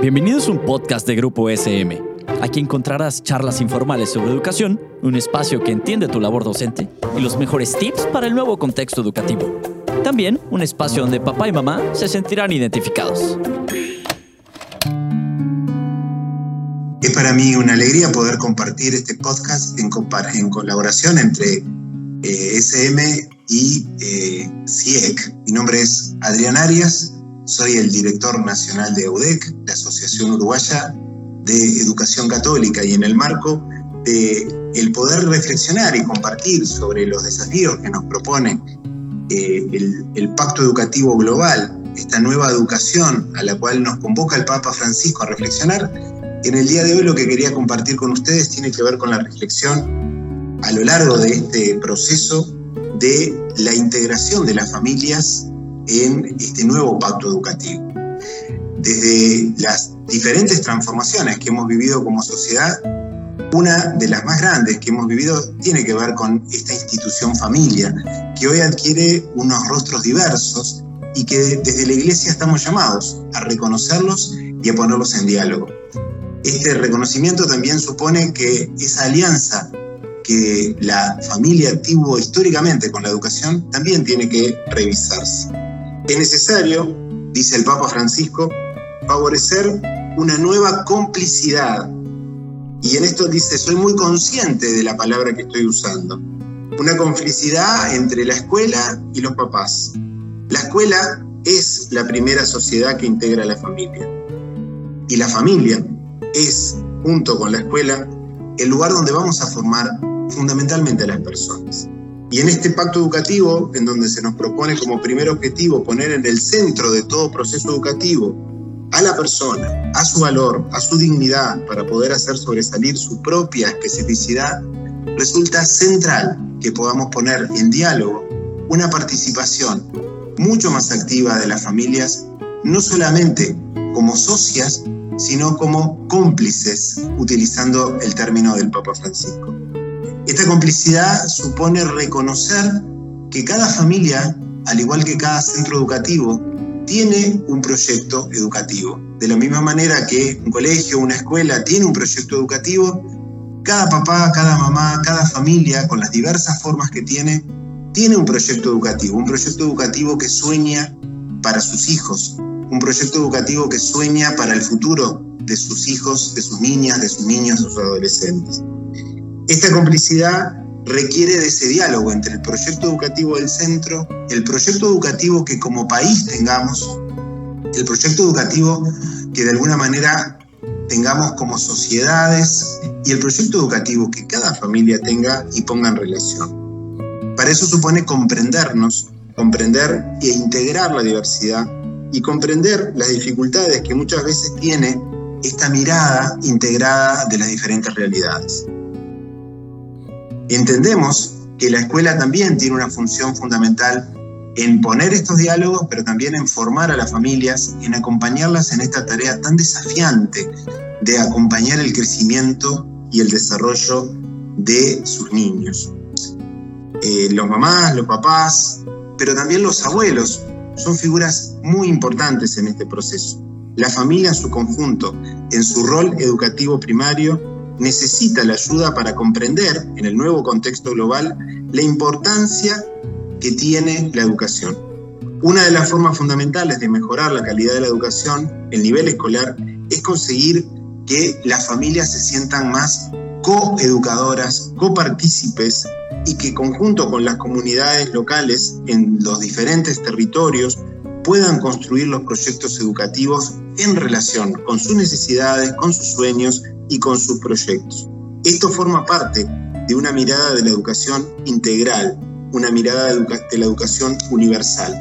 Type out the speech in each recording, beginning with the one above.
Bienvenidos a un podcast de Grupo SM. Aquí encontrarás charlas informales sobre educación, un espacio que entiende tu labor docente y los mejores tips para el nuevo contexto educativo. También un espacio donde papá y mamá se sentirán identificados. Es para mí una alegría poder compartir este podcast en, colaboración entre eh, SM y eh, CIEC. Mi nombre es Adrián Arias soy el director nacional de EUDEC, la Asociación Uruguaya de Educación Católica, y en el marco de el poder reflexionar y compartir sobre los desafíos que nos propone eh, el, el Pacto Educativo Global, esta nueva educación a la cual nos convoca el Papa Francisco a reflexionar, en el día de hoy lo que quería compartir con ustedes tiene que ver con la reflexión a lo largo de este proceso de la integración de las familias en este nuevo pacto educativo. Desde las diferentes transformaciones que hemos vivido como sociedad, una de las más grandes que hemos vivido tiene que ver con esta institución familia, que hoy adquiere unos rostros diversos y que desde la iglesia estamos llamados a reconocerlos y a ponerlos en diálogo. Este reconocimiento también supone que esa alianza que la familia tuvo históricamente con la educación también tiene que revisarse. Es necesario, dice el Papa Francisco, favorecer una nueva complicidad. Y en esto dice, soy muy consciente de la palabra que estoy usando. Una complicidad entre la escuela y los papás. La escuela es la primera sociedad que integra a la familia. Y la familia es, junto con la escuela, el lugar donde vamos a formar fundamentalmente a las personas. Y en este pacto educativo, en donde se nos propone como primer objetivo poner en el centro de todo proceso educativo a la persona, a su valor, a su dignidad, para poder hacer sobresalir su propia especificidad, resulta central que podamos poner en diálogo una participación mucho más activa de las familias, no solamente como socias, sino como cómplices, utilizando el término del Papa Francisco. Esta complicidad supone reconocer que cada familia, al igual que cada centro educativo, tiene un proyecto educativo. De la misma manera que un colegio, una escuela tiene un proyecto educativo, cada papá, cada mamá, cada familia, con las diversas formas que tiene, tiene un proyecto educativo, un proyecto educativo que sueña para sus hijos, un proyecto educativo que sueña para el futuro de sus hijos, de sus niñas, de sus niños, de sus adolescentes. Esta complicidad requiere de ese diálogo entre el proyecto educativo del centro, el proyecto educativo que como país tengamos, el proyecto educativo que de alguna manera tengamos como sociedades y el proyecto educativo que cada familia tenga y ponga en relación. Para eso supone comprendernos, comprender e integrar la diversidad y comprender las dificultades que muchas veces tiene esta mirada integrada de las diferentes realidades. Entendemos que la escuela también tiene una función fundamental en poner estos diálogos, pero también en formar a las familias, en acompañarlas en esta tarea tan desafiante de acompañar el crecimiento y el desarrollo de sus niños. Eh, los mamás, los papás, pero también los abuelos son figuras muy importantes en este proceso. La familia en su conjunto, en su rol educativo primario, necesita la ayuda para comprender, en el nuevo contexto global, la importancia que tiene la educación. Una de las formas fundamentales de mejorar la calidad de la educación, el nivel escolar, es conseguir que las familias se sientan más coeducadoras, copartícipes y que conjunto con las comunidades locales en los diferentes territorios puedan construir los proyectos educativos en relación con sus necesidades, con sus sueños y con sus proyectos. Esto forma parte de una mirada de la educación integral, una mirada de la educación universal.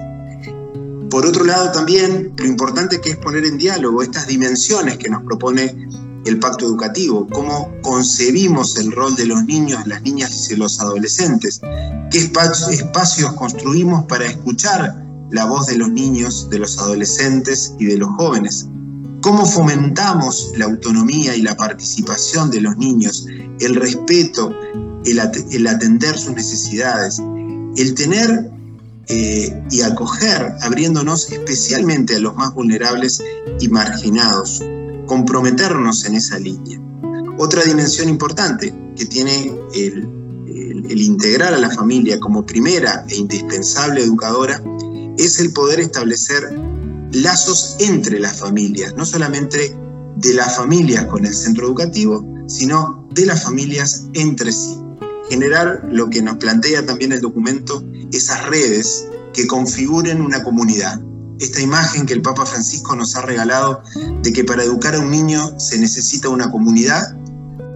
Por otro lado, también lo importante que es poner en diálogo estas dimensiones que nos propone el pacto educativo, cómo concebimos el rol de los niños, las niñas y los adolescentes, qué espacios construimos para escuchar la voz de los niños, de los adolescentes y de los jóvenes. ¿Cómo fomentamos la autonomía y la participación de los niños, el respeto, el, atender sus necesidades, el tener eh, y acoger, abriéndonos especialmente a los más vulnerables y marginados, comprometernos en esa línea. Otra dimensión importante que tiene el, el integrar a la familia como primera e indispensable educadora es el poder establecer lazos entre las familias, no solamente de las familias con el centro educativo, sino de las familias entre sí. Generar lo que nos plantea también el documento, esas redes que configuren una comunidad. Esta imagen que el Papa Francisco nos ha regalado de que para educar a un niño se necesita una comunidad,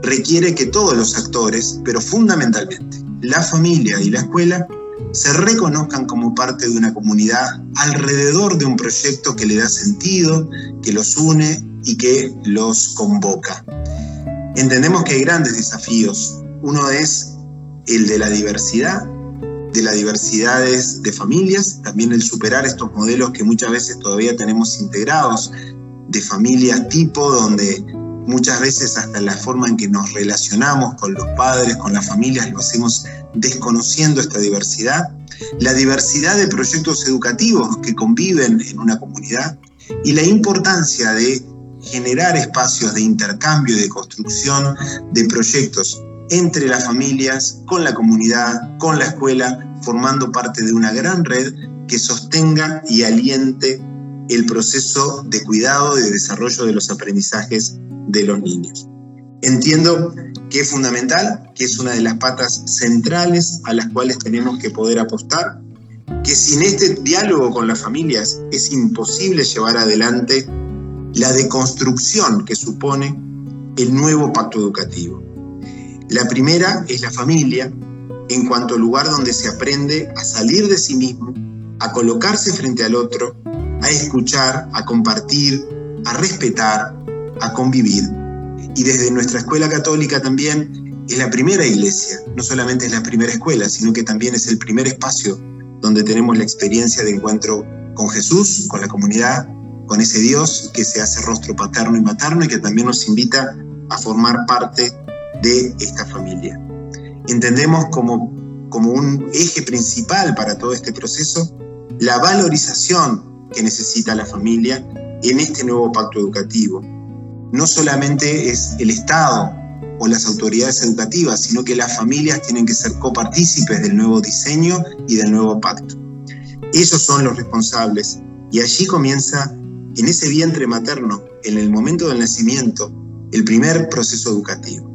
requiere que todos los actores, pero fundamentalmente la familia y la escuela, se reconozcan como parte de una comunidad alrededor de un proyecto que le da sentido, que los une y que los convoca. Entendemos que hay grandes desafíos. Uno es el de la diversidad, de las diversidades de familias, también el superar estos modelos que muchas veces todavía tenemos integrados, de familias tipo donde muchas veces hasta la forma en que nos relacionamos con los padres, con las familias, lo hacemos desconociendo esta diversidad, la diversidad de proyectos educativos que conviven en una comunidad y la importancia de generar espacios de intercambio y de construcción de proyectos entre las familias, con la comunidad, con la escuela, formando parte de una gran red que sostenga y aliente el proceso de cuidado y de desarrollo de los aprendizajes de los niños. Entiendo que es fundamental, que es una de las patas centrales a las cuales tenemos que poder apostar, que sin este diálogo con las familias es imposible llevar adelante la deconstrucción que supone el nuevo pacto educativo. La primera es la familia, en cuanto al lugar donde se aprende a salir de sí mismo, a colocarse frente al otro, a escuchar, a compartir, a respetar, a convivir. Y desde nuestra escuela católica también es la primera iglesia, no solamente es la primera escuela, sino que también es el primer espacio donde tenemos la experiencia de encuentro con Jesús, con la comunidad, con ese Dios que se hace rostro paterno y materno y que también nos invita a formar parte de esta familia. Entendemos como, como un eje principal para todo este proceso la valorización que necesita la familia en este nuevo pacto educativo, no solamente es el Estado o las autoridades educativas, sino que las familias tienen que ser copartícipes del nuevo diseño y del nuevo pacto. Ellos son los responsables y allí comienza, en ese vientre materno, en el momento del nacimiento, el primer proceso educativo.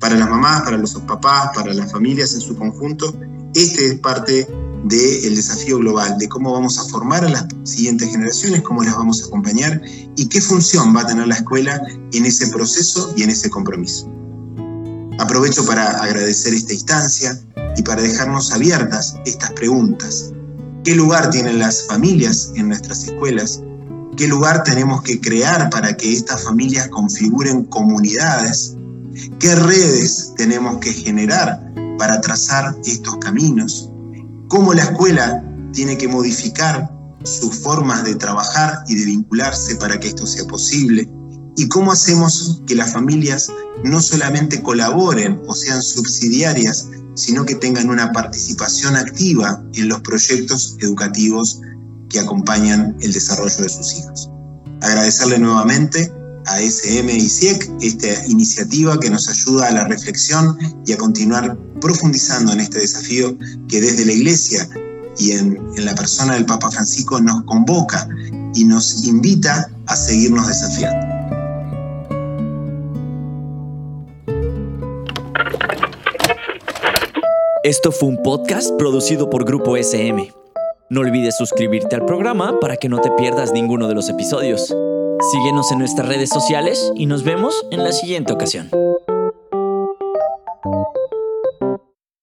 Para las mamás, para los papás, para las familias en su conjunto, este es parte del desafío global, de cómo vamos a formar a las siguientes generaciones, cómo las vamos a acompañar y qué función va a tener la escuela en ese proceso y en ese compromiso. Aprovecho para agradecer esta instancia y para dejarnos abiertas estas preguntas. ¿Qué lugar tienen las familias en nuestras escuelas? ¿Qué lugar tenemos que crear para que estas familias configuren comunidades? ¿Qué redes tenemos que generar para trazar estos caminos? Cómo la escuela tiene que modificar sus formas de trabajar y de vincularse para que esto sea posible, y cómo hacemos que las familias no solamente colaboren o sean subsidiarias, sino que tengan una participación activa en los proyectos educativos que acompañan el desarrollo de sus hijos. Agradecerle nuevamente a SM y CIEC esta iniciativa que nos ayuda a la reflexión y a continuar profundizando en este desafío que desde la Iglesia y en, en la persona del Papa Francisco nos convoca y nos invita a seguirnos desafiando. Esto fue un podcast producido por Grupo SM. No olvides suscribirte al programa para que no te pierdas ninguno de los episodios. Síguenos en nuestras redes sociales y nos vemos en la siguiente ocasión.